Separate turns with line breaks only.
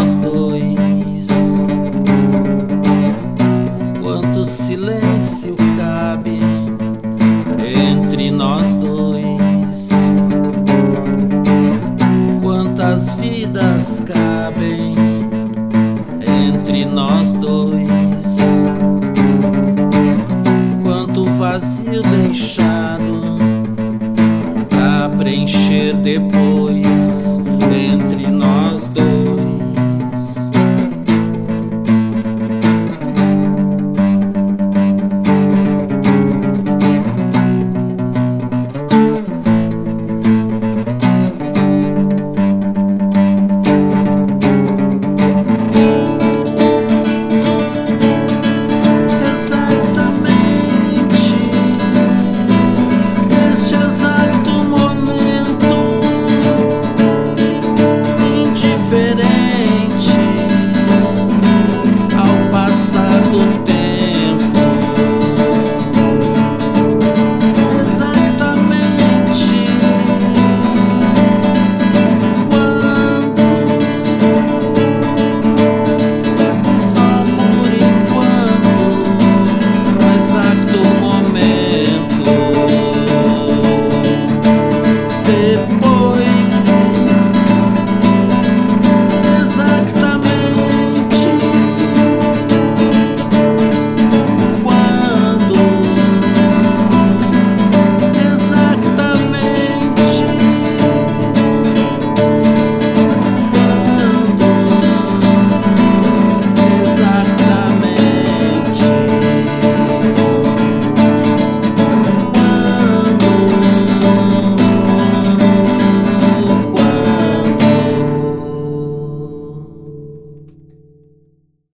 nós dois? Quanto silêncio cabe entre nós dois? Quantas vidas cabem entre nós dois? Quanto vazio deixado pra preencher depois.